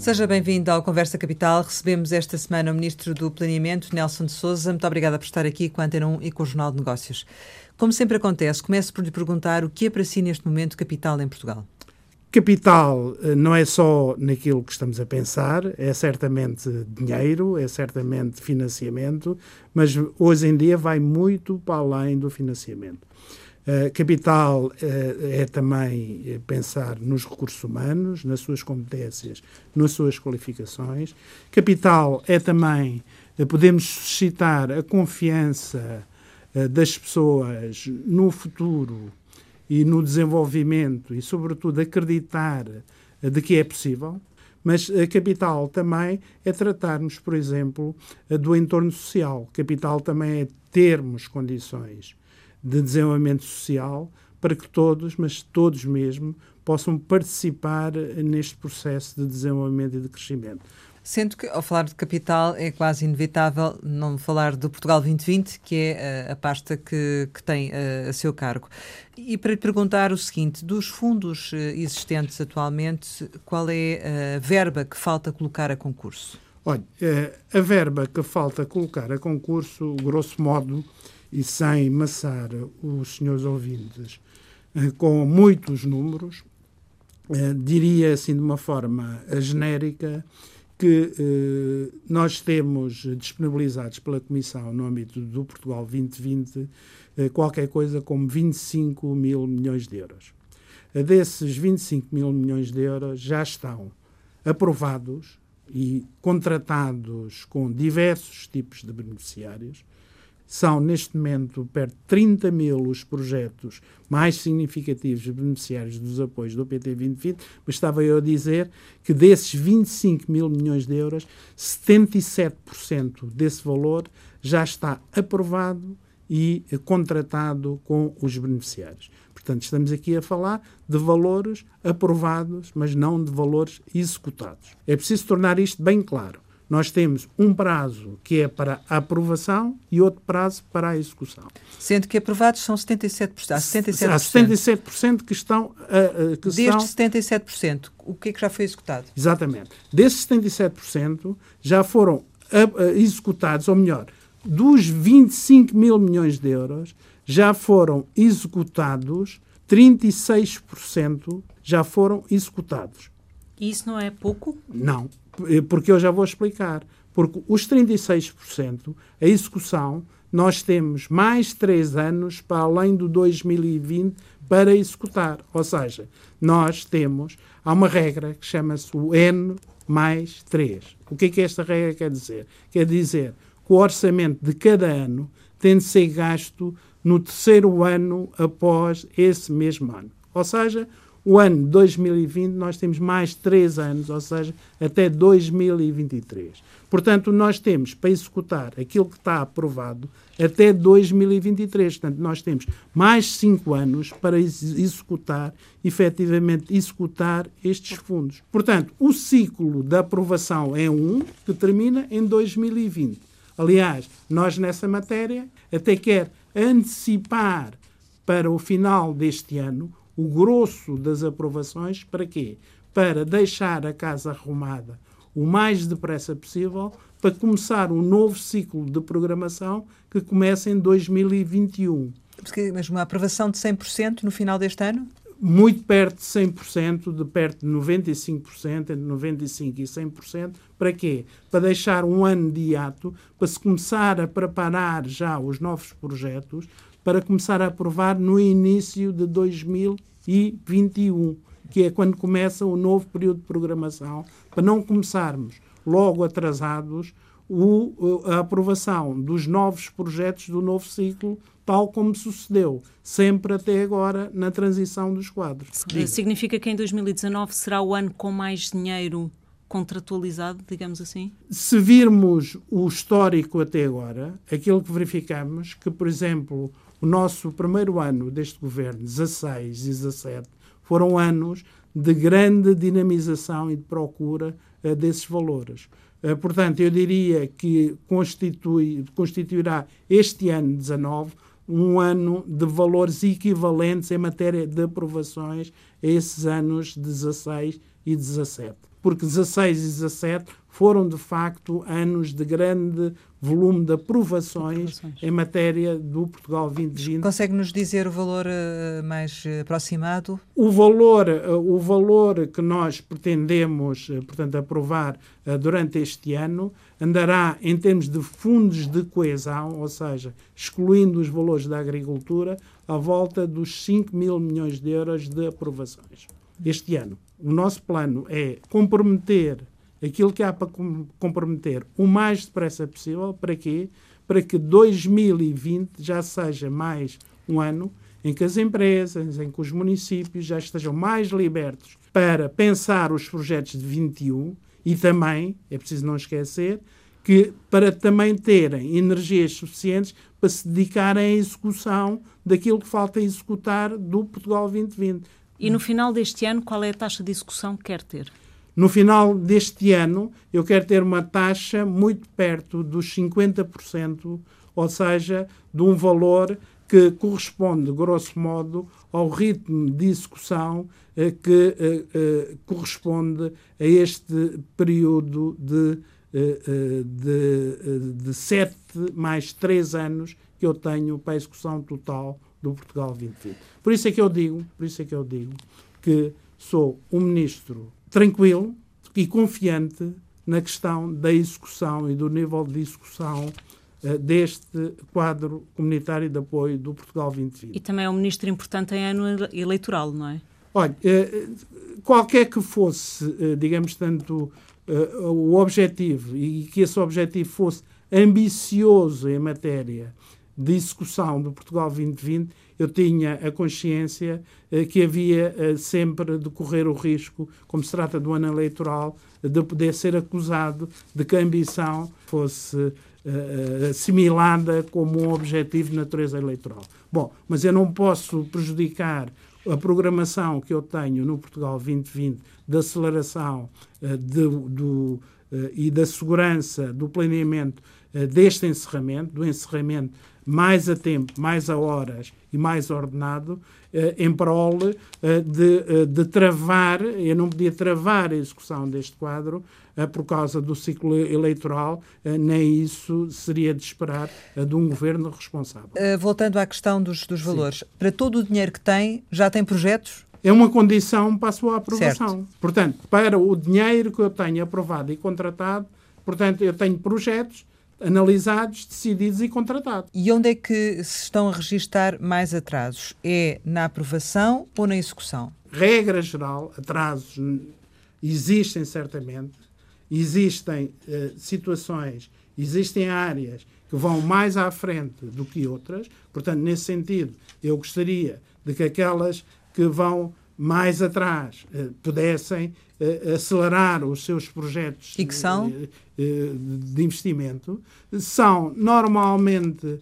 Seja bem-vindo ao Conversa Capital. Recebemos esta semana o Ministro do Planeamento, Nelson de Souza. Muito obrigada por estar aqui com a Antena 1 e com o Jornal de Negócios. Como sempre acontece, começo por lhe perguntar o que é para si neste momento capital em Portugal. Capital eh, não é só naquilo que estamos a pensar, é certamente dinheiro, é certamente financiamento, mas hoje em dia vai muito para além do financiamento. Capital uh, é também pensar nos recursos humanos, nas suas competências, nas suas qualificações. Capital é também uh, podemos suscitar a confiança das pessoas no futuro e no desenvolvimento e, sobretudo, acreditar de que é possível. Mas a capital também é tratarmos, por exemplo, do entorno social. Capital também é termos condições de desenvolvimento social para que todos, mas todos mesmo, possam participar neste processo de desenvolvimento e de crescimento. Sendo que, ao falar de capital, é quase inevitável não falar do Portugal 2020, que é a, eh, a pasta que, que tem a, eh, a, seu cargo. E para lhe perguntar o seguinte: dos fundos eh, existentes atualmente, qual é a verba que falta colocar a concurso? Olha, a verba que falta colocar a concurso, grosso modo, e sem maçar os senhores ouvintes com muitos números, diria assim de uma forma genérica que eh, nós temos disponibilizados pela Comissão no âmbito do Portugal 2020 eh, qualquer coisa como 25 mil milhões de euros. Eh, desses 25 mil milhões de euros já estão aprovados e contratados com diversos tipos de beneficiários são, neste momento, perto de 30 mil os projetos mais significativos beneficiários dos apoios do PT 2020, mas estava eu a dizer que desses 25 mil milhões de euros, 77% desse valor já está aprovado e contratado com os beneficiários. Portanto, estamos aqui a falar de valores aprovados, mas não de valores executados. É preciso tornar isto bem claro nós temos um prazo que é para a aprovação e outro prazo para a execução. Sendo que aprovados são 77%. Há 77%, há 77% que estão... Uh, que Destes são... 77%, o que é que já foi executado? Exatamente. Desses 77% já foram uh, executados, ou melhor, dos 25 mil milhões de euros, já foram executados 36% já foram executados. E isso não é pouco? Não. Eh, porque eu já vou explicar. Porque os 36%, a execução, nós temos mais três anos para além do 2020 para executar. Ou seja, nós temos, há uma regra que chama-se o N mais 3. O que é que esta regra quer dizer? Quer dizer que o orçamento de cada ano tem de ser gasto no terceiro ano após esse mesmo ano. Ou seja, o ano 2020 nós temos mais três anos, ou seja, até 2023. Portanto, nós temos para executar aquilo que está aprovado até 2023. Portanto, nós temos mais cinco anos para executar, efetivamente, executar estes fundos. Portanto, o ciclo da aprovação é um, que termina em 2020. Aliás, nós nessa matéria até quer antecipar para o final deste ano o grosso das aprovações para quê? Para deixar a casa arrumada o mais depressa possível para começar um novo ciclo de programação que começa em 2021. Mas uma aprovação de 100% no final deste ano? Muito perto de 100%, de perto de 95%, entre 95% e 100%. Para quê? Para deixar um ano de hiato, para se começar a preparar já os novos projetos, para começar a aprovar no início de 2021, que é quando começa o novo período de programação, para não começarmos logo atrasados o, a aprovação dos novos projetos do novo ciclo, tal como sucedeu sempre até agora na transição dos quadros. Significa que em 2019 será o ano com mais dinheiro contratualizado, digamos assim? Se virmos o histórico até agora, aquilo que verificamos, que, por exemplo, o nosso primeiro ano deste governo, 16 e 17, foram anos de grande dinamização e de procura uh, desses valores. Uh, portanto, eu diria que constitui, constituirá este ano 19 um ano de valores equivalentes em matéria de aprovações a esses anos 16 e 17. Porque 16 e 17 foram, de facto, anos de grande volume de aprovações, aprovações. em matéria do Portugal 2020. Consegue-nos dizer o valor uh, mais aproximado? O valor, uh, o valor que nós pretendemos, uh, portanto, aprovar durante este ano andará em termos de fundos de coesão, ou seja, excluindo os valores da agricultura, à volta dos 5 mil milhões de euros de aprovações este ano. O nosso plano é comprometer aquilo que há para comprometer o mais depressa possível. Para quê? Para que 2020 já seja mais um ano em que as empresas, em que os municípios já estejam mais libertos para pensar os projetos de 21 e também, é preciso não esquecer, que para também terem energias suficientes para se dedicarem à execução daquilo que falta executar do Portugal 2020. E no final deste ano, qual é a taxa de execução que quer ter? No final deste ano, eu quero ter uma taxa muito perto dos 50%, ou seja, de um valor que corresponde, grosso modo, ao ritmo de execução eh, que eh, eh, corresponde a este período de, eh, eh, de, eh, de sete mais três anos que eu tenho para a execução total do Portugal 2020. Por isso é que eu digo, por isso é que eu digo que sou um ministro tranquilo e confiante na questão da execução e do nível de execução uh, deste quadro comunitário de apoio do Portugal 2020. E também é um ministro importante em ano eleitoral, não é? Olha, uh, qualquer que fosse, uh, digamos tanto, o objetivo e que esse objetivo fosse ambicioso em matéria de execução do Portugal 2020, eu tinha a consciência eh, que havia eh, sempre de correr o risco, como se trata do ano eleitoral, de poder ser acusado de que a ambição fosse eh, assimilada como um objetivo de natureza eleitoral. Bom, mas eu não posso prejudicar a programação que eu tenho no Portugal 2020 de aceleração de, do, e da segurança do planeamento deste encerramento, do encerramento mais a tempo, mais a horas e mais ordenado, eh, em prol eh, de, eh, de travar, eu não podia travar a execução deste quadro por causa do ciclo eleitoral, nem isso seria de esperar de um governo responsável. Voltando à questão dos, dos valores, Sim. para todo o dinheiro que tem, já tem projetos? É uma condição para a sua aprovação. Certo. Portanto, para o dinheiro que eu tenho aprovado e contratado, portanto, eu tenho projetos analisados, decididos e contratados. E onde é que se estão a registar mais atrasos? É na aprovação ou na execução? Regra geral, atrasos existem certamente, existem uh, situações, existem áreas que vão mais à frente do que outras, portanto, nesse sentido, eu gostaria de que aquelas que vão mais atrás uh, pudessem uh, acelerar os seus projetos e que são? de investimento são normalmente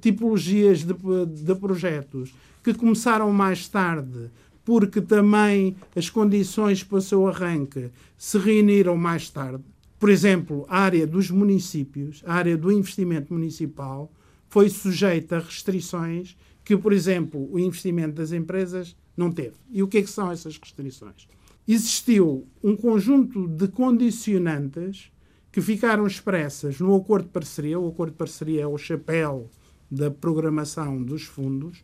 tipologias de, de projetos que começaram mais tarde porque também as condições para o seu arranque se reuniram mais tarde. Por exemplo, a área dos municípios, a área do investimento municipal, foi sujeita a restrições que, por exemplo, o investimento das empresas não teve. E o que, é que são essas restrições? Existiu um conjunto de condicionantes que ficaram expressas no acordo de parceria. O acordo de parceria é o chapéu da programação dos fundos,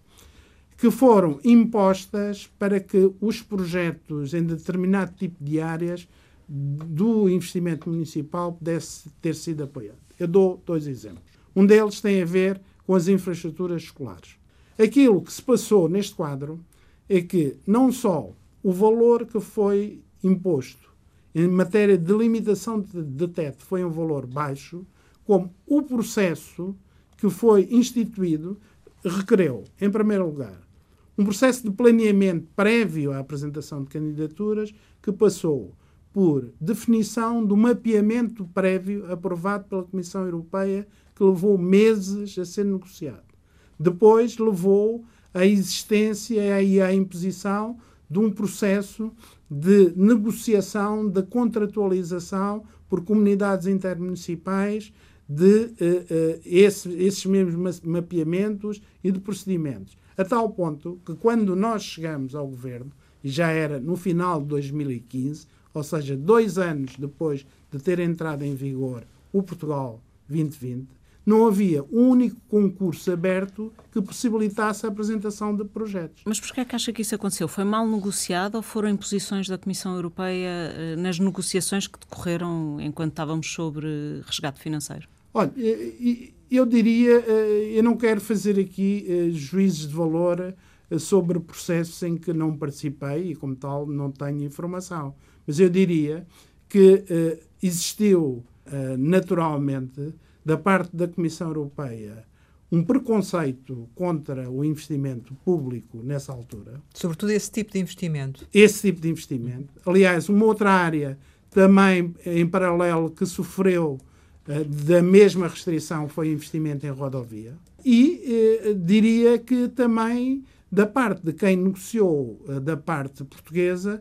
que foram impostas para que os projetos em determinado tipo de áreas do investimento municipal pudesse ter sido apoiado. Eu dou dois exemplos. Um deles tem a ver com as infraestruturas escolares. Aquilo que se passou neste quadro é que não só o valor que foi imposto em matéria de limitação de, teto foi um valor baixo, como o processo que foi instituído requereu, em primeiro lugar, um processo de planeamento prévio à apresentação de candidaturas que passou por definição do mapeamento prévio aprovado pela Comissão Europeia, que levou meses a ser negociado. Depois levou à existência e à imposição de um processo de negociação, de contratualização por comunidades intermunicipais de uh, uh, esse, esses mesmos mapeamentos e de procedimentos. A tal ponto que, quando nós chegamos ao governo, e já era no final de 2015, ou seja, dois anos depois de ter entrado em vigor o Portugal 2020, não havia um único concurso aberto que possibilitasse a apresentação de projetos. Mas porquê é que acha que isso aconteceu? Foi mal negociado ou foram imposições da Comissão Europeia eh, nas negociações que decorreram enquanto estávamos sobre resgate financeiro? Olha, eu diria, eh, eu não quero fazer aqui eh, juízes de valor sobre processos em que não participei e, como tal, não tenho informação. Mas eu diria que existiu naturalmente da parte da Comissão Europeia um preconceito contra o investimento público nessa altura. Sobretudo esse tipo de investimento. Esse tipo de investimento. Aliás, uma outra área também em paralelo que sofreu uh, da mesma restrição foi investimento em rodovia. E uh, diria que também da parte de quem negociou, uh, da parte portuguesa,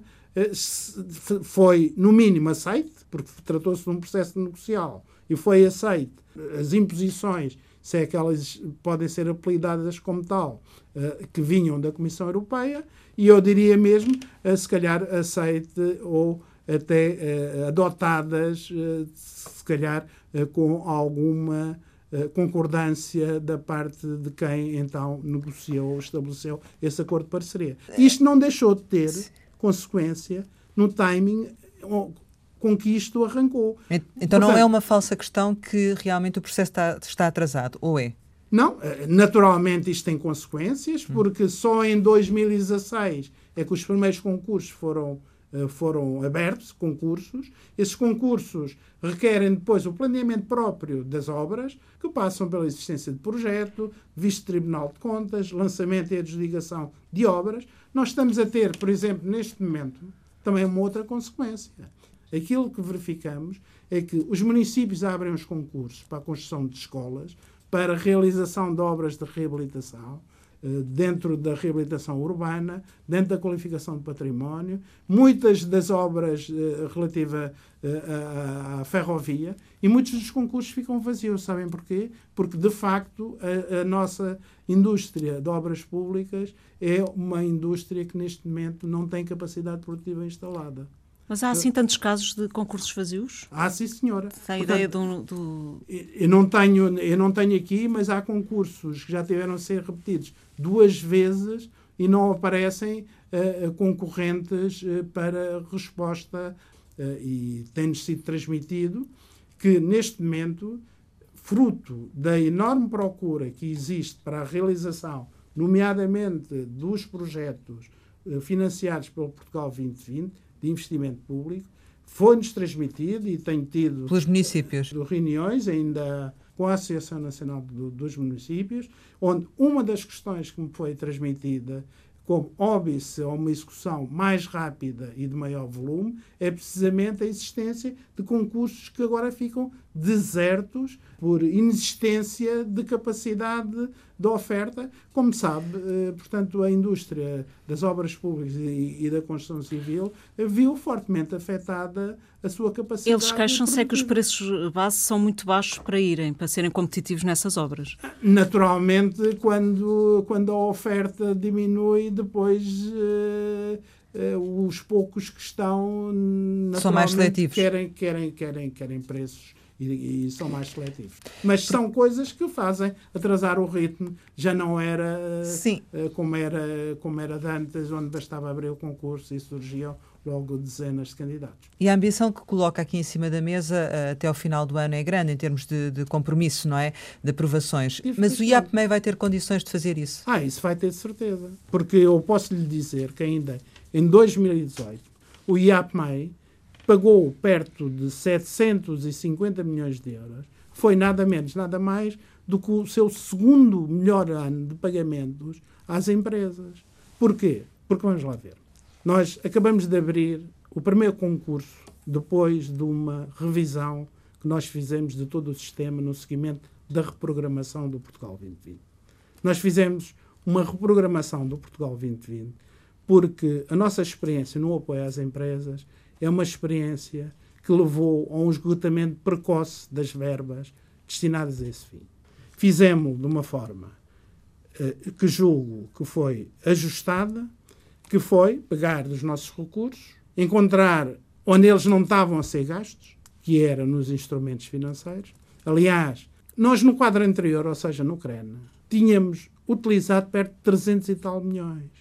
foi no mínimo aceite, porque tratou-se de um processo negocial e foi aceite as imposições, se é que elas podem ser apelidadas como tal, uh, que vinham da Comissão Europeia, e eu diria mesmo, uh, se calhar, aceite ou até uh, adotadas, se calhar, com alguma concordância da parte de quem então negociou ou estabeleceu esse acordo de parceria. Isto não deixou de ter consequência no timing com que isto arrancou. Então Portanto, não é uma falsa questão que realmente o processo está, está atrasado, ou é? Não, eh, naturalmente isto tem consequências, hum. porque só em 2016 é que os primeiros concursos foram, eh, foram abertos, concursos. Esses concursos requerem depois o planeamento próprio das obras, que passam pela existência de projeto, visto Tribunal de Contas, lançamento e adjudicação de obras. Nós estamos a ter, por exemplo, neste momento, também uma outra consequência aquilo que verificamos é que os municípios abrem os concursos para a construção de escolas, para a realização de obras de reabilitação, eh, dentro da reabilitação urbana, dentro da qualificação de património, muitas das obras uh, relativas uh, à, ferrovia e muitos dos concursos ficam vazios. Sabem porquê? Porque, de facto, a, a, nossa indústria de obras públicas é uma indústria que, neste momento, não tem capacidade produtiva instalada. Mas há assim tantos casos de concursos vazios? Há, sim, senhora. Tem a ideia do, do, Eu, não tenho, eu não tenho aqui, mas há concursos que já tiveram a ser repetidos duas vezes e não aparecem uh, concorrentes uh, para resposta uh, e tem-nos sido transmitido que, neste momento, fruto da enorme procura que existe para a realização, nomeadamente dos projetos financiados pelo Portugal 2020, de investimento público, foi-nos transmitido e tenho tido pelos municípios. reuniões ainda com a Associação Nacional do, dos Municípios, onde uma das questões que me foi transmitida como óbice a uma execução mais rápida e de maior volume, é precisamente a existência de concursos que agora ficam desertos por inexistência de capacidade de oferta. Como sabe, eh, portanto, a indústria das obras públicas e, da construção civil viu fortemente afetada a sua capacidade. Eles queixam-se é que os preços base são muito baixos para irem, para serem competitivos nessas obras. Naturalmente, quando, quando a oferta diminui, depois. Uh, uh, os poucos que estão são mais seletivos querem querem querem querem preços e, e, são mais seletivos. Mas são coisas que fazem atrasar o ritmo. Já não era Sim. Uh, como era como era de antes, onde bastava abrir o concurso e surgiam logo dezenas de candidatos. E a ambição que coloca aqui em cima da mesa uh, até ao final do ano é grande em termos de, de compromisso, não é? De aprovações. Mas o IAPMEI vai ter condições de fazer isso? Ah, isso vai ter certeza. Porque eu posso lhe dizer que ainda em 2018 o IAPMEI pagou perto de 750 milhões de euros, foi nada menos, nada mais do que o seu segundo melhor ano de pagamentos às empresas. Porquê? Porque vamos lá ver. Nós acabamos de abrir o primeiro concurso depois de uma revisão que nós fizemos de todo o sistema no seguimento da reprogramação do Portugal 2020. Nós fizemos uma reprogramação do Portugal 2020 porque a nossa experiência no apoio às empresas é uma experiência que levou a um esgotamento precoce das verbas destinadas a esse fim. Fizemos de uma forma uh, que julgo que foi ajustada, que foi pegar dos nossos recursos, encontrar onde eles não estavam a ser gastos, que era nos instrumentos financeiros. Aliás, nós no quadro anterior, ou seja, no CREN, tínhamos utilizado perto de 300 e tal milhões.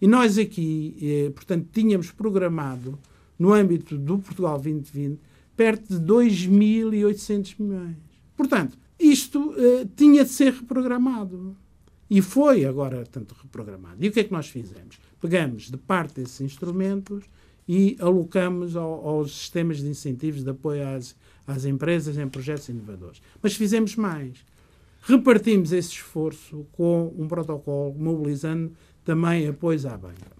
E nós aqui, eh, portanto, tínhamos programado, no âmbito do Portugal 2020, perto de 2.800 milhões. Portanto, isto eh, tinha de ser reprogramado. E foi agora, tanto reprogramado. E o que é que nós fizemos? Pegamos de parte desses instrumentos e alocamos ao, aos sistemas de incentivos de apoio às, às empresas em projetos inovadores. Mas fizemos mais. Repartimos esse esforço com um protocolo mobilizando também apoios à banca.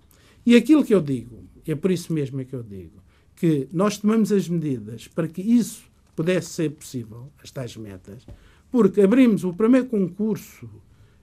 E aquilo que eu digo, é por isso mesmo é que eu digo, que nós tomamos as medidas para que isso pudesse ser possível, as tais metas, porque abrimos o primeiro concurso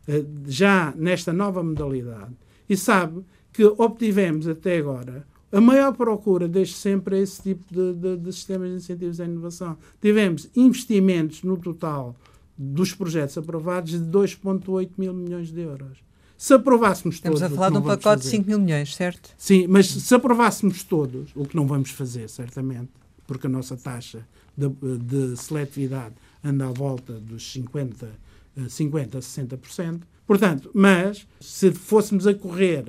eh, já nesta nova modalidade e sabe que obtivemos até agora a maior procura desde sempre é esse tipo de, de, de sistemas de incentivos à inovação. Tivemos investimentos no total dos projetos aprovados de 2,8 mil milhões de euros. Se aprovássemos Estamos todos. Estamos a falar de um pacote fazer, de 5 mil milhões, certo? Sim, mas se aprovássemos todos, o que não vamos fazer, certamente, porque a nossa taxa de, de seletividade anda à volta dos 50, 50 a 60%. Portanto, mas se fôssemos a correr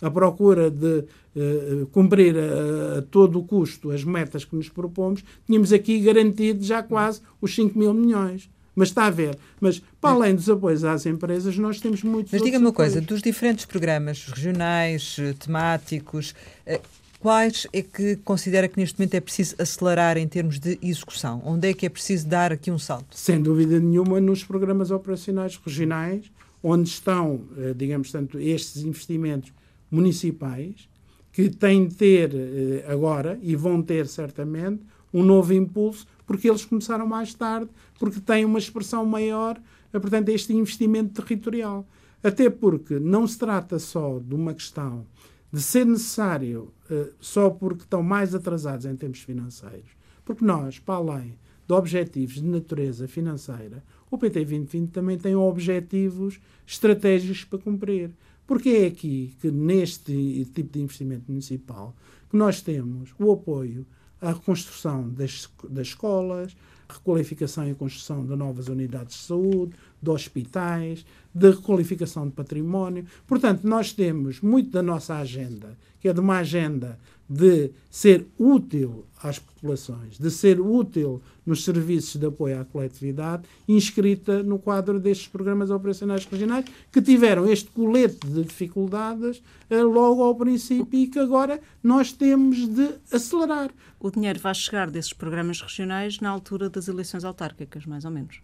à procura de uh, cumprir a, a, todo o custo as metas que nos propomos, tínhamos aqui garantido já quase os 5 mil milhões. Mas está a ver. Mas, para além dos apoios às empresas, nós temos muitos Mas diga-me uma coisa, dos diferentes programas regionais, eh, temáticos, eh, quais é que considera que neste momento é preciso acelerar em termos de execução? Onde é que é preciso dar aqui um salto? Sem dúvida nenhuma nos programas operacionais regionais, onde estão, eh, digamos, tanto estes investimentos municipais, que têm de ter agora, e vão ter certamente, um novo impulso porque eles começaram mais tarde, porque têm uma expressão maior, eh, portanto, este investimento territorial. Até porque não se trata só de uma questão de ser necessário uh, só porque estão mais atrasados em termos financeiros, porque nós, para além de objetivos de natureza financeira, o PT 2020 também tem objetivos estratégicos para cumprir. Porque é aqui que, neste tipo de investimento municipal, que nós temos o apoio a reconstrução das, das escolas, requalificação e construção de novas unidades de saúde, de hospitais, de requalificação de património. Portanto, nós temos muito da nossa agenda, que é de uma agenda de ser útil às populações, de ser útil nos serviços de apoio à coletividade, inscrita no quadro destes programas operacionais regionais, que tiveram este colete de dificuldades eh, logo ao princípio e que agora nós temos de acelerar. O dinheiro vai chegar desses programas regionais na altura das eleições autárquicas, mais ou menos?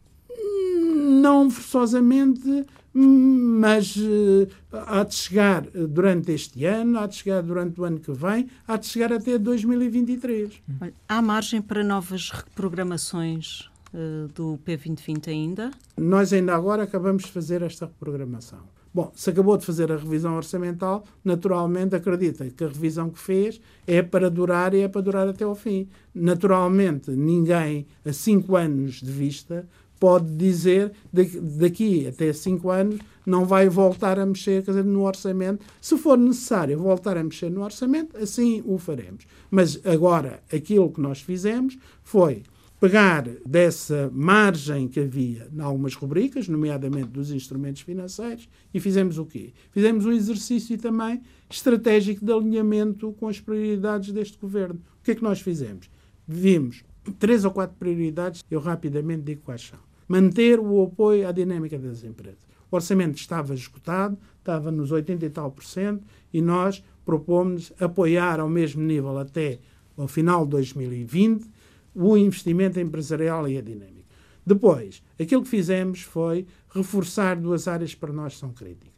Não forçosamente, mas uh, há de chegar durante este ano, há de chegar durante o ano que vem, há de chegar até 2023. Olha, há margem para novas reprogramações uh, do P2020 ainda? Nós ainda agora acabamos de fazer esta reprogramação. Bom, se acabou de fazer a revisão orçamental, naturalmente acredita que a revisão que fez é para durar e é para durar até ao fim. Naturalmente, ninguém a cinco anos de vista pode dizer daqui até cinco anos não vai voltar a mexer quer dizer, no orçamento. Se for necessário voltar a mexer no orçamento, assim o faremos. Mas agora, aquilo que nós fizemos foi pegar dessa margem que havia em algumas rubricas, nomeadamente dos instrumentos financeiros, e fizemos o quê? Fizemos um exercício também estratégico de alinhamento com as prioridades deste governo. O que é que nós fizemos? Vimos três ou quatro prioridades, eu rapidamente digo quais são manter o apoio à dinâmica das empresas. O orçamento estava esgotado, estava nos 80 e tal por cento, e nós propomos apoiar ao mesmo nível até ao final de 2020 o investimento empresarial e a dinâmica. Depois, aquilo que fizemos foi reforçar duas áreas que para nós são críticas.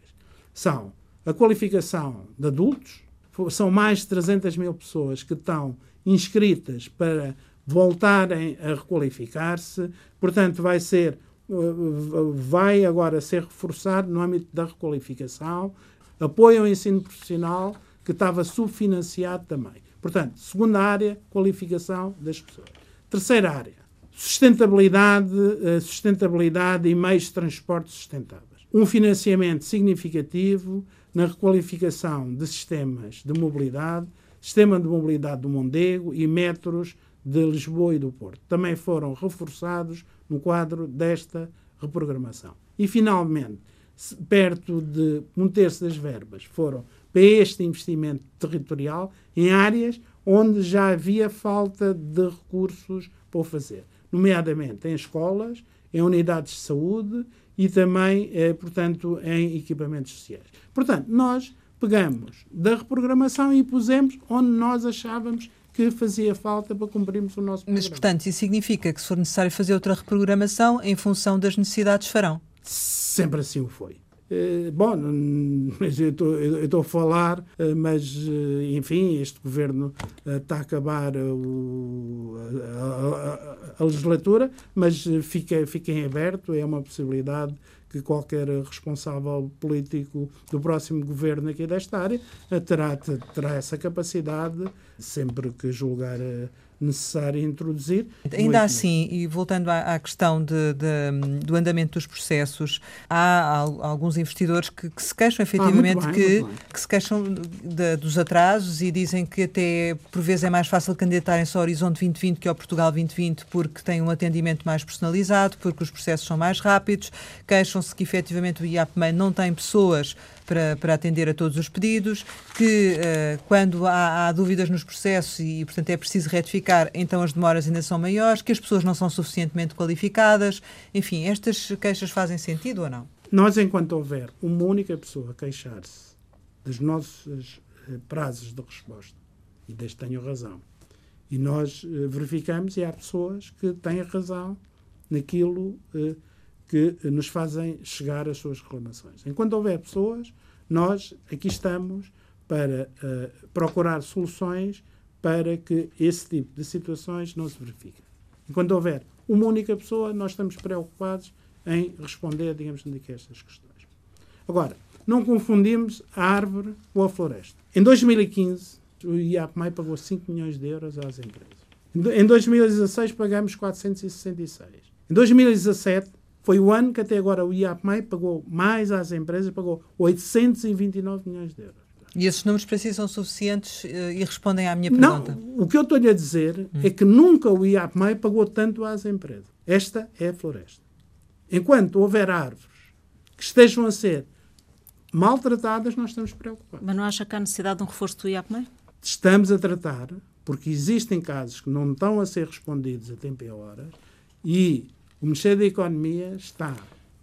São a qualificação de adultos, são mais de 300 mil pessoas que estão inscritas para voltarem a requalificar-se. Portanto, vai ser vai agora ser reforçado no âmbito da requalificação, apoio ao ensino profissional, que estava subfinanciado também. Portanto, segunda área, qualificação das pessoas. Terceira área, sustentabilidade, eh, sustentabilidade e meios de transporte sustentáveis. Um financiamento significativo na requalificação de sistemas de mobilidade, sistema de mobilidade do Mondego e metros de Lisboa e do Porto. Também foram reforçados no quadro desta reprogramação. E, finalmente, perto de um terço das verbas foram para este investimento territorial em áreas onde já havia falta de recursos para o fazer, nomeadamente em escolas, em unidades de saúde e também, eh, portanto, em equipamentos sociais. Portanto, nós pegamos da reprogramação e pusemos onde nós achávamos que fazia falta para cumprirmos o nosso programa. Mas, portanto, isso significa que se for necessário fazer outra reprogramação, em função das necessidades farão? Sempre assim o foi. Uh, bom, eu estou a falar, uh, mas, uh, enfim, este governo está a acabar o, a, a, a, legislatura, mas fica, fica em aberto, é uma possibilidade que qualquer responsável político do próximo governo aqui desta área terá, terá essa capacidade, sempre que julgar necessário introduzir. Ainda assim, e voltando à, à questão de, de, do andamento dos processos, há, alguns investidores que, que se queixam efetivamente ah, bem, que, que se queixam de, dos atrasos e dizem que até por vezes é mais fácil candidatarem-se ao Horizonte 2020 que ao Portugal 2020 porque tem um atendimento mais personalizado, porque os processos são mais rápidos, queixam-se que efetivamente o IAPMEI não tem pessoas para, para atender a todos os pedidos, que uh, quando há, há, dúvidas nos processos e, portanto, é preciso retificar, então as demoras ainda são maiores, que as pessoas não são suficientemente qualificadas. Enfim, estas queixas fazem sentido ou não? Nós, enquanto houver uma única pessoa queixar-se dos nossos uh, prazos de resposta, e desde tenho razão, e nós uh, verificamos e há pessoas que têm razão naquilo que nos fazem chegar as suas reclamações. Enquanto houver pessoas, nós aqui estamos para uh, procurar soluções para que esse tipo de situações não se verifiquem. Enquanto houver uma única pessoa, nós estamos preocupados em responder, digamos, a estas questões. Agora, não confundimos a árvore com a floresta. Em 2015, o IAPMAI pagou 5 milhões de euros às empresas. Em 2016, pagamos 466. Em 2017, foi o ano que até agora o IAPMEI pagou mais às empresas, pagou 829 milhões de euros. E esses números para si são suficientes uh, e respondem à minha pergunta? Não, o que eu estou-lhe a dizer hum. é que nunca o IAPMEI pagou tanto às empresas. Esta é a floresta. Enquanto houver árvores que estejam a ser maltratadas, nós estamos preocupados. Mas não acha que há necessidade de um reforço do IAPMEI? Estamos a tratar, porque existem casos que não estão a ser respondidos a tempo e horas, e o Ministério da Economia está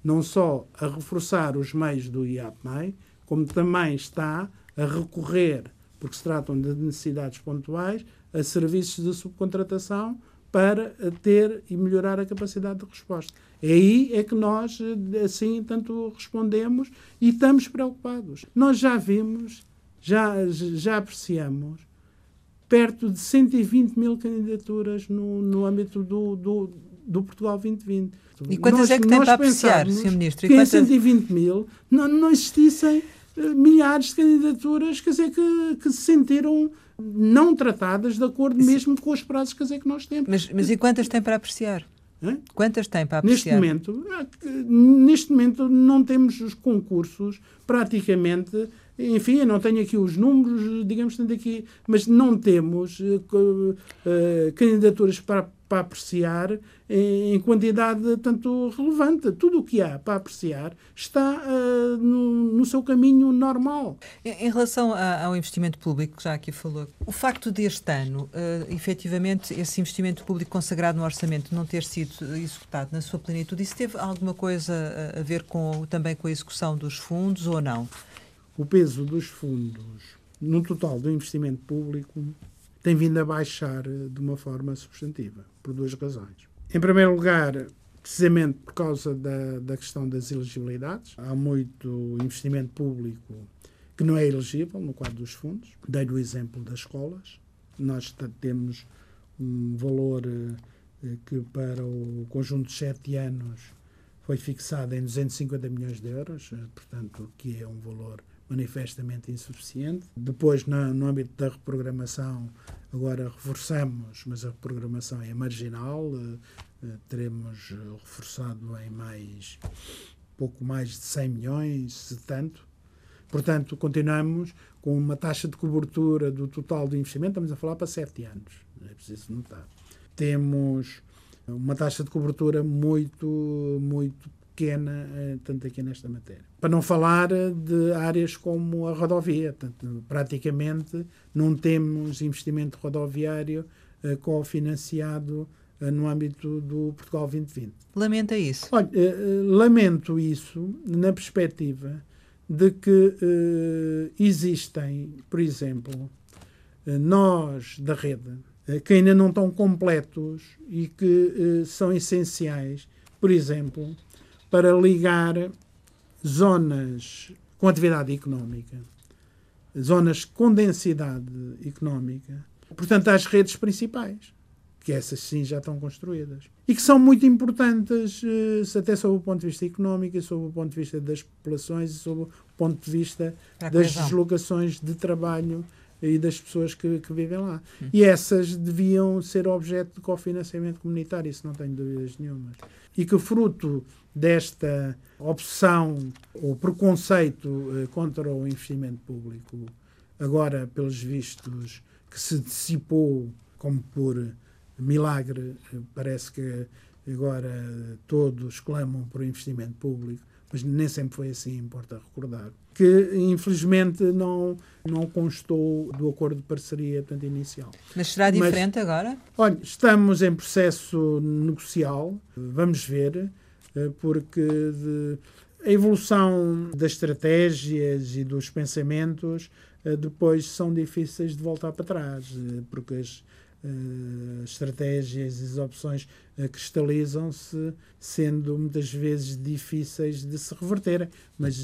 não só a reforçar os meios do IAPMEI, como também está a recorrer, porque se tratam de necessidades pontuais, a serviços de subcontratação para ter e melhorar a capacidade de resposta. É aí é que nós, assim, tanto respondemos e estamos preocupados. Nós já vimos, já, já apreciamos, perto de 120 mil candidaturas no, no âmbito do, do do Portugal 2020. E quantas nós, é que tem para apreciar, Sr. Ministro? E que quantas... em 120 mil não, não existissem uh, milhares de candidaturas quer dizer, que, que se sentiram não tratadas de acordo mesmo com os prazos quer dizer, que nós temos. Mas, mas e quantas tem para apreciar? Hã? Quantas tem para apreciar? Neste momento, neste momento não temos os concursos praticamente enfim, eu não tenho aqui os números, digamos, aqui, mas não temos uh, uh, candidaturas para para apreciar em quantidade tanto relevante. Tudo o que há para apreciar está uh, no, no, seu caminho normal. Em, relação a, ao investimento público, que já aqui falou, o facto deste ano, uh, efetivamente, esse investimento público consagrado no orçamento não ter sido executado na sua plenitude, isso teve alguma coisa a ver com, também com a execução dos fundos ou não? O peso dos fundos no total do investimento público tem vindo a baixar de uma forma substantiva, por duas razões. Em primeiro lugar, precisamente por causa da, da questão das elegibilidades. Há muito investimento público que não é elegível no quadro dos fundos. Dei-lhe o exemplo das escolas. Nós temos um valor eh, que para o conjunto de sete anos foi fixado em 250 milhões de euros, eh, portanto, que é um valor manifestamente insuficiente. Depois, no, no âmbito da reprogramação, agora reforçamos, mas a reprogramação é marginal, uh, teremos reforçado em mais pouco mais de 100 milhões, se tanto. Portanto, continuamos com uma taxa de cobertura do total do investimento, estamos a falar para sete anos, é preciso notar. Temos uma taxa de cobertura muito, muito pequena, eh, tanto aqui nesta matéria. Para não falar de áreas como a rodovia, portanto, praticamente não temos investimento rodoviário uh, cofinanciado no âmbito do Portugal 2020. Lamenta isso? Olha, lamento isso na perspectiva de que existem, por exemplo, nós da rede, que ainda não estão completos e que são essenciais, por exemplo, para ligar zonas com atividade económica, zonas com densidade económica, portanto, às redes principais, que essas sim já estão construídas. E que são muito importantes, eh, até sob o ponto de vista económico, sob o ponto de vista das populações, e sob o ponto de vista das deslocações de trabalho e das pessoas que, que vivem lá. Hum. E essas deviam ser objeto de cofinanciamento comunitário, isso não tenho dúvidas nenhuma. E que fruto desta opção ou preconceito eh, contra o investimento público, agora, pelos vistos, que se dissipou como por milagre, eh, parece que agora todos clamam por investimento público, mas nem sempre foi assim, importa recordar, que infelizmente não, não constou do acordo de parceria portanto, inicial. Mas será diferente mas, agora? Olha, estamos em processo negocial, vamos ver. Eh, porque de, a evolução das estratégias e dos pensamentos eh, depois são difíceis de voltar para trás, eh, porque as estratégias e as opções cristalizam-se, sendo muitas vezes difíceis de se reverter. Mas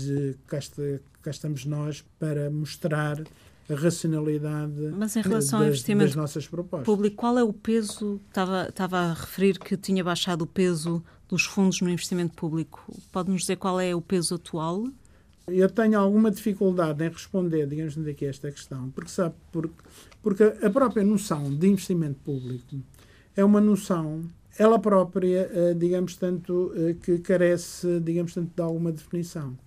cá, está, cá estamos nós para mostrar a racionalidade Mas em relação das, ao investimento das nossas propostas. público, qual é o peso? Estava, estava a referir que tinha baixado o peso dos fundos no investimento público. Pode-nos dizer qual é o peso atual? Eu tenho alguma dificuldade em responder, digamos aqui, a esta questão, porque sabe, porque, porque a própria noção de investimento público é uma noção, ela própria, eh, digamos tanto, eh, que carece, digamos tanto, de alguma definição.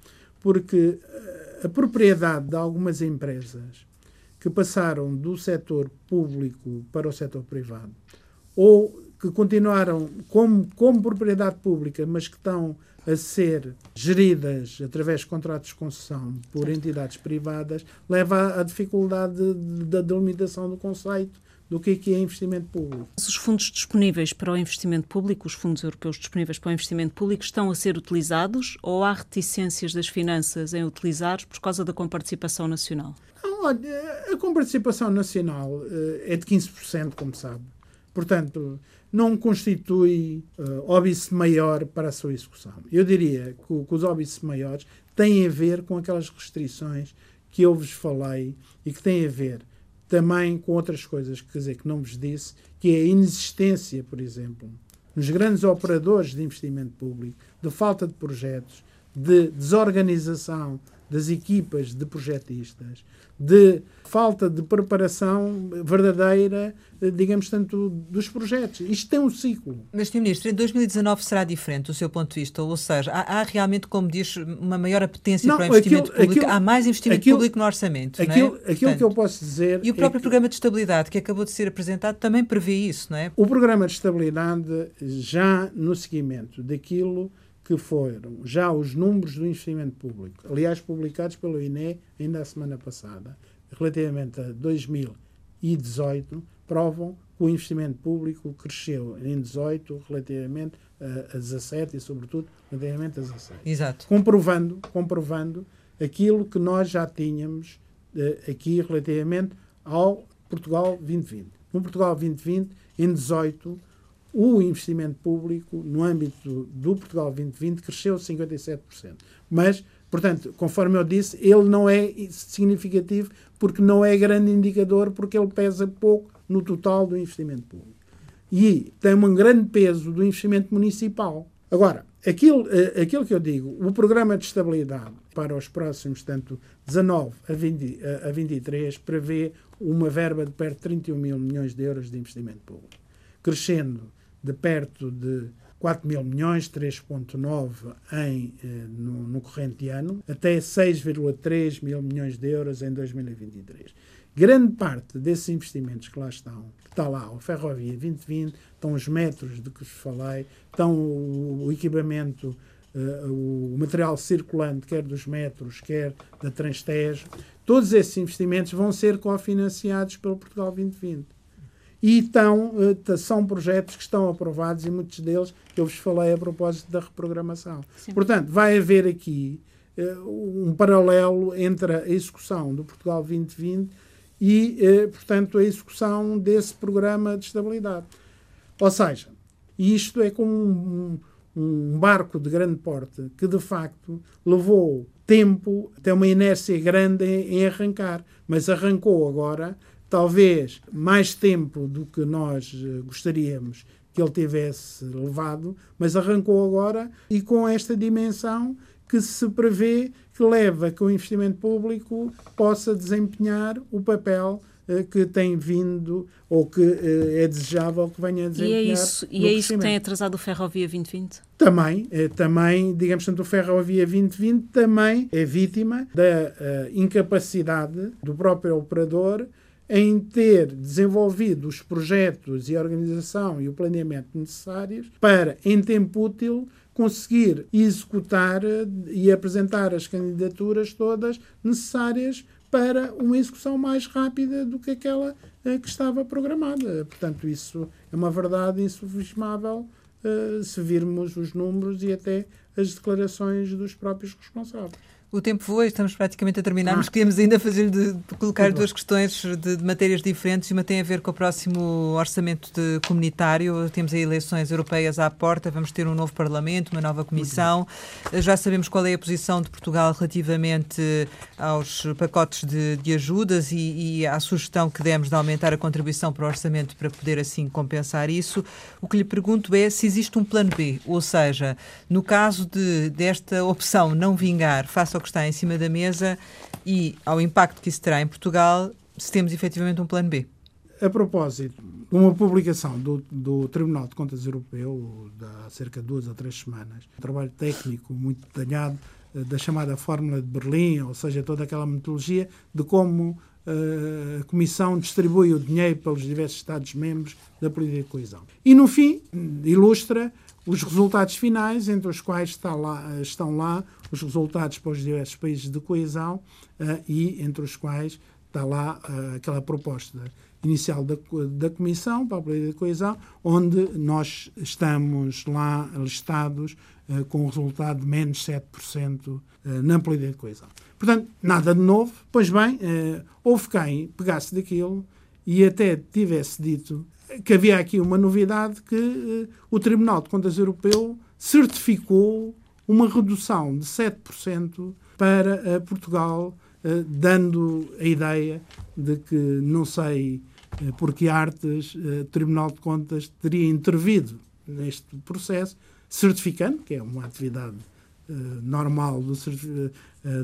Porque eh, a propriedade de algumas empresas que passaram do setor público para o setor privado, ou que continuaram como, como propriedade pública, mas que estão a ser geridas através de contratos de concessão por entidades privadas, leva à dificuldade da delimitação do conceito do que é, que é investimento público. Os fundos disponíveis para o investimento público, os fundos europeus disponíveis para o investimento público, estão a ser utilizados ou há reticências das finanças em utilizar por causa da comparticipação nacional? Não, olha, a comparticipação nacional eh, é de 15%, como sabe. Portanto, não constitui uh, óbice maior para a sua execução. Eu diria que, que os óbices maiores têm a ver com aquelas restrições que eu vos falei e que têm a ver também com outras coisas quer dizer, que não vos disse, que é a inexistência, por exemplo, nos grandes operadores de investimento público, de falta de projetos, de desorganização das equipas de projetistas, de falta de preparação verdadeira, digamos tanto, dos projetos. Isto tem um ciclo. Mas, Sr. Ministro, em 2019 será diferente do seu ponto de vista? Ou seja, há, há realmente, como diz, uma maior apetência não, para o investimento aquilo, público? Aquilo, há mais investimento aquilo, público no orçamento, aquilo, é? Aquilo Portanto, que eu posso dizer... E o próprio é Programa de Estabilidade, que acabou de ser apresentado, também prevê isso, não é? O Programa de Estabilidade, já no seguimento daquilo que foram já os números do investimento público, aliás, publicados pelo INE ainda a semana passada, relativamente a 2018, provam que o investimento público cresceu em 18 relativamente a, a 17 e, sobretudo, relativamente a 16. Exato. Comprovando, comprovando aquilo que nós já tínhamos eh, aqui relativamente ao Portugal 2020. No Portugal 2020, em 18, o investimento público no âmbito do Portugal 2020 cresceu 57%. Mas, portanto, conforme eu disse, ele não é significativo porque não é grande indicador, porque ele pesa pouco no total do investimento público. E tem um grande peso do investimento municipal. Agora, aquilo, eh, aquilo que eu digo, o programa de estabilidade para os próximos, tanto 19 a, 20, a 23, prevê uma verba de perto de 31 mil milhões de euros de investimento público, crescendo de perto de 4 mil milhões, 3,9 em, no, no corrente ano, até 6,3 mil milhões de euros em 2023. Grande parte desses investimentos que lá estão, que está lá, a Ferrovia 2020, estão os metros de que vos falei, estão o, o equipamento, uh, o material circulante, quer dos metros, quer da Transtejo, todos esses investimentos vão ser cofinanciados pelo Portugal 2020. E estão, uh, são projetos que estão aprovados e muitos deles que eu vos falei a propósito da reprogramação. Sim. Portanto, vai haver aqui uh, um paralelo entre a execução do Portugal 2020 e, eh, portanto, a execução desse programa de estabilidade. Ou seja, isto é como um, um barco de grande porte que, de facto, levou tempo, até uma inércia grande em arrancar, mas arrancou agora, talvez mais tempo do que nós eh, gostaríamos que ele tivesse levado, mas arrancou agora e com esta dimensão que se prevê que leva que o investimento público possa desempenhar o papel eh, que tem vindo ou que eh, é desejável que venha a desempenhar. E é isso, e é isso que tem atrasado o Ferrovia 2020? Também, também, digamos, tanto o Ferrovia 2020 também é vítima da incapacidade do próprio operador em ter desenvolvido os projetos e a organização e o planeamento necessários para, em tempo útil, conseguir executar eh, e apresentar as candidaturas todas necessárias para uma execução mais rápida do que aquela eh, que estava programada. Portanto, isso é uma verdade insufismável uh, se virmos os números e até as declarações dos próprios responsáveis. O tempo voa, estamos praticamente a terminar, ah. mas queríamos ainda fazer de, de colocar duas questões de, de, matérias diferentes. Uma tem a ver com o próximo orçamento comunitário. Temos aí eleições europeias à porta, vamos ter um novo Parlamento, uma nova Comissão. Já sabemos qual é a posição de Portugal relativamente aos pacotes de, de ajudas e, e à sugestão que demos de aumentar a contribuição para o orçamento para poder assim compensar isso. O que lhe pergunto é se existe um plano B, ou seja, no caso de desta opção não vingar, faça ao que está em cima da mesa e ao impacto que isso terá em Portugal, se temos efetivamente um plano B. A propósito, uma publicação do, do Tribunal de Contas Europeu, há cerca de duas ou três semanas, um trabalho técnico muito detalhado eh, da chamada Fórmula de Berlim, ou seja, toda aquela metodologia de como uh, a Comissão distribui o dinheiro pelos diversos Estados-membros da política de coesão. E, no fim, ilustra os resultados finais, entre os quais lá, estão lá os resultados para os diversos países de coesão uh, e entre os quais está lá uh, aquela proposta inicial da, da Comissão para a política de coesão, onde nós estamos lá listados uh, com um resultado de menos 7% na política de coesão. Portanto, nada de novo. Pois bem, houve quem pegasse daquilo e até tivesse dito que havia aqui uma novidade que uh, o Tribunal de Contas Europeu certificou uma redução de 7% para uh, Portugal, uh, dando a ideia de que não sei por que artes o Tribunal de Contas teria intervido neste processo, certificando, que é uma atividade normal do,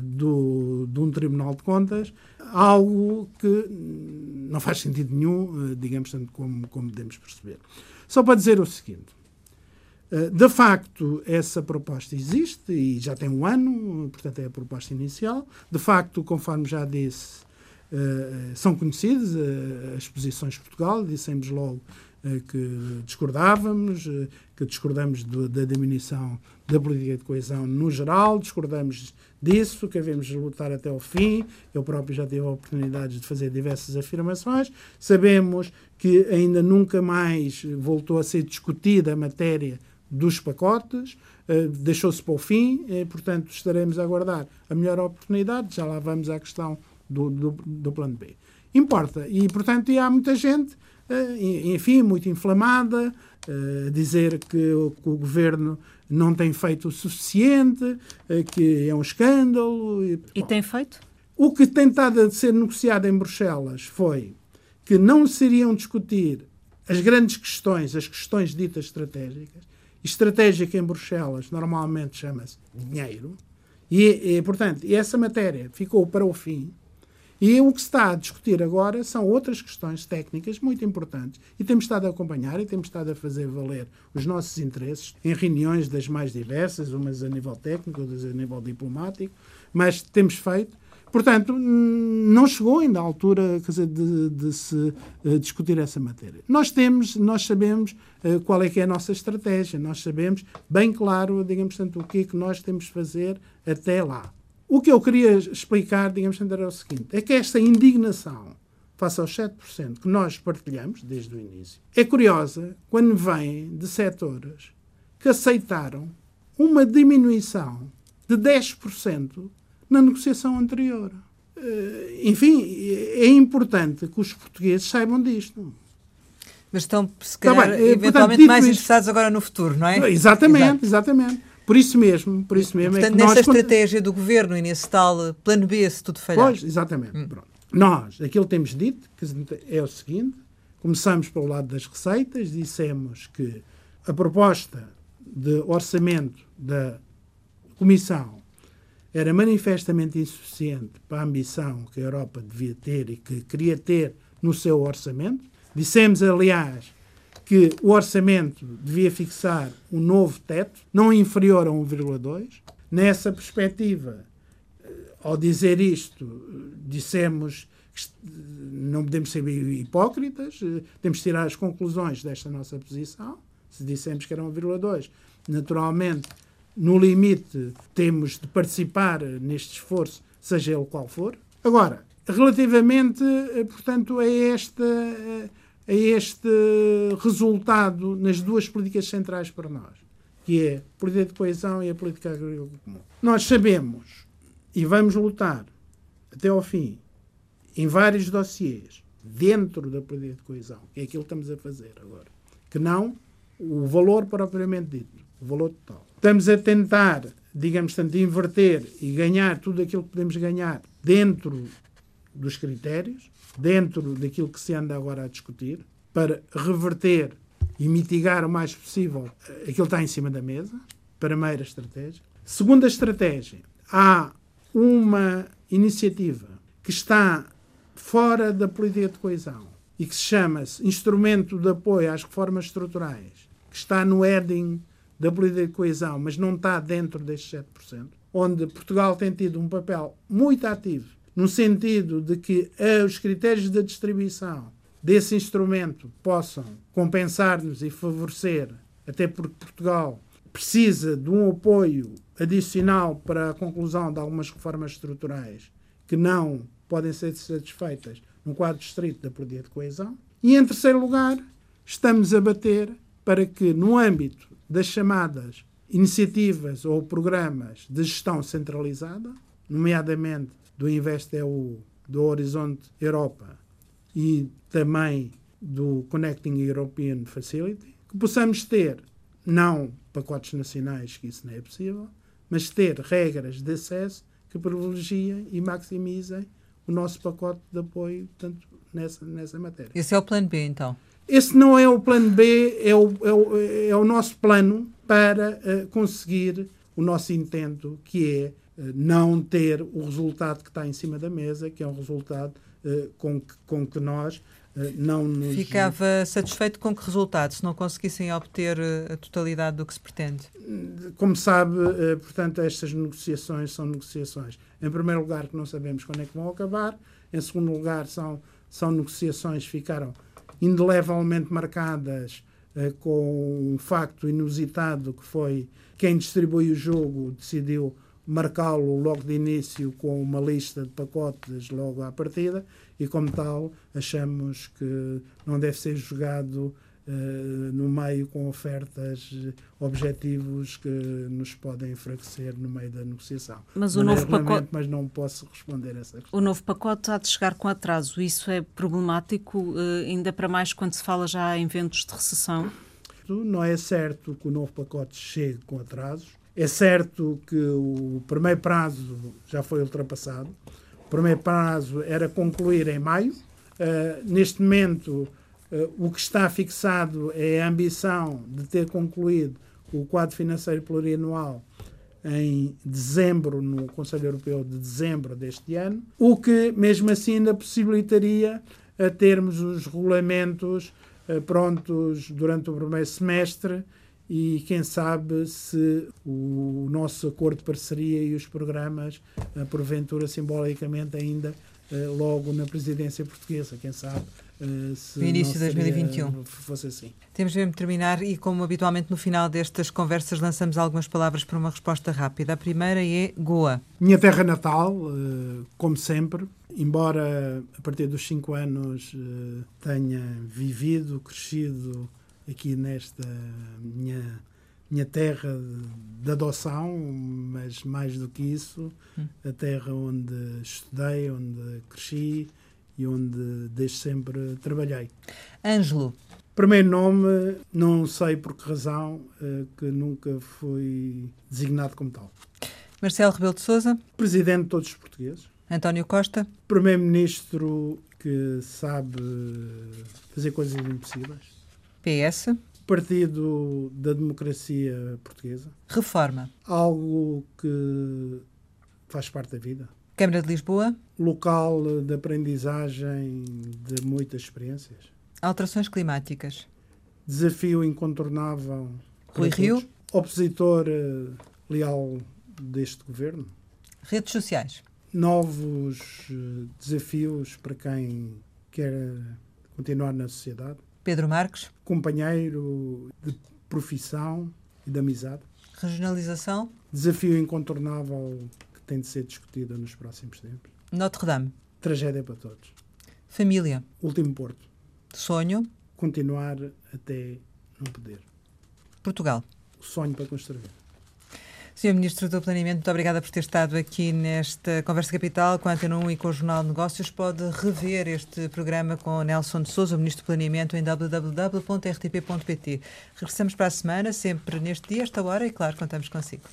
do, de um Tribunal de Contas, algo que não faz sentido nenhum, eh, digamos, tanto como, como podemos perceber. Só para dizer o seguinte. Eh, de facto, essa proposta existe e já tem um ano, portanto, é a proposta inicial. De facto, conforme já disse, eh, são conhecidas as posições de Portugal, dissemos logo que discordávamos, que discordamos da diminuição da política de coesão no geral, discordamos disso, que devemos lutar até ao fim. Eu próprio já tive a oportunidade de fazer diversas afirmações. Sabemos que ainda nunca mais voltou a ser discutida a matéria dos pacotes, uh, deixou-se para o fim, e, portanto estaremos a aguardar a melhor oportunidade. Já lá vamos à questão do, do, do plano B. Importa, e portanto e há muita gente, uh, enfim, muito inflamada, uh, dizer que o, que o governo não tem feito o suficiente, eh, que é um escândalo. E, e tem feito? O que tem estado a ser negociado em Bruxelas foi que não se iriam discutir as grandes questões, as questões ditas estratégicas. Estratégica em Bruxelas normalmente chama-se dinheiro. E, e, portanto, essa matéria ficou para o fim. E o que se está a discutir agora são outras questões técnicas muito importantes. E temos estado a acompanhar e temos estado a fazer valer os nossos interesses em reuniões das mais diversas, umas a nível técnico, outras a nível diplomático, mas temos feito. Portanto, não chegou ainda a altura dizer, de, de, se uh, discutir essa matéria. Nós temos, nós sabemos uh, qual é que é a nossa estratégia, nós sabemos bem claro, digamos, tanto o que é que nós temos de fazer até lá. O que eu queria explicar, digamos, era o seguinte: é que esta indignação face aos 7% que nós partilhamos desde o início é curiosa quando vem de setores que aceitaram uma diminuição de 10% na negociação anterior. Eh, enfim, é importante que os portugueses saibam disto. Mas estão, se calhar, tá bem, eventualmente portanto, mais interessados agora no futuro, não é? Exatamente, Exato. exatamente. Por isso mesmo, por isso mesmo é Portanto, é que nessa nós... estratégia do governo e nesse tal plano B, se tudo falhar. Pois, exatamente. Hum. Nós, aquilo que temos dito é o seguinte: começamos pelo lado das receitas, dissemos que a proposta de orçamento da Comissão era manifestamente insuficiente para a ambição que a Europa devia ter e que queria ter no seu orçamento. Dissemos, aliás, que o orçamento devia fixar um novo teto, não inferior a 1,2. Nessa perspectiva, eh, ao dizer isto, dissemos que não podemos ser hipócritas, eh, temos de tirar as conclusões desta nossa posição. Se dissemos que era 1,2, naturalmente, no limite, temos de participar neste esforço, seja ele qual for. Agora, relativamente, eh, portanto, a esta a este resultado nas duas políticas centrais para nós, que é a política de coesão e a política agrícola comum. Nós sabemos e vamos lutar até ao fim em vários dossiês dentro da política de coesão, que é aquilo que estamos a fazer agora, que não o valor propriamente dito, o valor total. Estamos a tentar, digamos, tanto inverter e ganhar tudo aquilo que podemos ganhar dentro dos critérios, dentro daquilo que se anda agora a discutir, para reverter e mitigar o mais possível aquilo que está em cima da mesa, primeira estratégia. Segunda estratégia, há uma iniciativa que está fora da política de coesão e que se chama-se Instrumento de Apoio às Reformas Estruturais, que está no heading da política de coesão, mas não está dentro destes 7%, onde Portugal tem tido um papel muito ativo no sentido de que os critérios da distribuição desse instrumento possam compensar-nos e favorecer, até porque Portugal precisa de um apoio adicional para a conclusão de algumas reformas estruturais que não podem ser satisfeitas no quadro estrito da política de coesão. E, em terceiro lugar, estamos a bater para que, no âmbito das chamadas iniciativas ou programas de gestão centralizada, nomeadamente do InvestEU, do Horizonte Europa e também do Connecting European Facility, que possamos ter, não pacotes nacionais, que isso não é possível, mas ter regras de acesso que privilegiem e maximizem o nosso pacote de apoio tanto nessa, nessa matéria. Esse é o plano B, então? Esse não é o plano B, é o, é o, é o nosso plano para uh, conseguir o nosso intento, que é eh, não ter o resultado que está em cima da mesa, que é um resultado uh, com, que, com que nós uh, não nos... Ficava satisfeito com que resultado, se não conseguissem obter a totalidade do que se pretende? Como sabe, uh, portanto, estas negociações são negociações, em primeiro lugar, que não sabemos quando é que vão acabar, em segundo lugar, são, são negociações que ficaram indelevelmente marcadas com um facto inusitado que foi quem distribui o jogo decidiu marcá-lo logo de início com uma lista de pacotes logo à partida e, como tal, achamos que não deve ser jogado uh, no meio com ofertas, objetivos que nos podem enfraquecer no meio da negociação. Mas o novo pacote. Mas não posso responder a essa questão. O novo pacote há de chegar com atraso. Isso é problemático, uh, ainda para mais quando se fala já em ventos de recessão? Não é certo que o novo pacote chegue com atrasos é certo que o primeiro prazo já foi ultrapassado. O primeiro prazo era concluir em maio. Uh, neste momento, o que está fixado é a ambição de ter concluído o quadro financeiro plurianual em dezembro, no Conselho Europeu de dezembro deste ano, o que mesmo assim ainda possibilitaria a termos os regulamentos eh, prontos durante o primeiro semestre e quem sabe se o nosso acordo de parceria e os programas, eh, porventura simbolicamente ainda eh, logo na presidência portuguesa, quem sabe se no início de 2021 fosse assim. Temos mesmo de terminar e como habitualmente no final destas conversas lançamos algumas palavras para uma resposta rápida. A primeira é Goa. Minha terra natal, como sempre, embora a partir dos cinco anos tenha vivido, crescido aqui nesta minha, minha terra de adoção, mas mais do que isso, hum. a terra onde estudei, onde cresci e onde desde sempre trabalhei. Ângelo. Primeiro nome, não sei por que razão, eh, que nunca fui designado como tal. Marcelo Rebelo de Sousa. Presidente de todos os portugueses. António Costa. Primeiro-ministro que sabe fazer coisas impossíveis. PS. Partido da Democracia Portuguesa. Reforma. Algo que faz parte da vida. Câmara de Lisboa. Local de aprendizagem de muitas experiências. Alterações climáticas. Desafio incontornável. Rui Rio. Opositor eh, leal deste governo. Redes sociais. Novos eh, desafios para quem quer continuar na sociedade. Pedro Marques. Companheiro de profissão e de amizade. Regionalização. Desafio incontornável tem de ser discutido nos próximos tempos. Notre-Dame. Tragédia para todos. Família. Último Porto. Sonho. Continuar até não poder. Portugal. O sonho para construir. Sr. Ministro do Planeamento, muito obrigada por ter estado aqui nesta Conversa Capital com a Antena 1 e com o Jornal de Negócios. Pode rever este programa com Nelson de Souza, Ministro do Planeamento, em www.rtp.pt. Regressamos para a semana, sempre neste dia, esta hora, e claro, contamos consigo.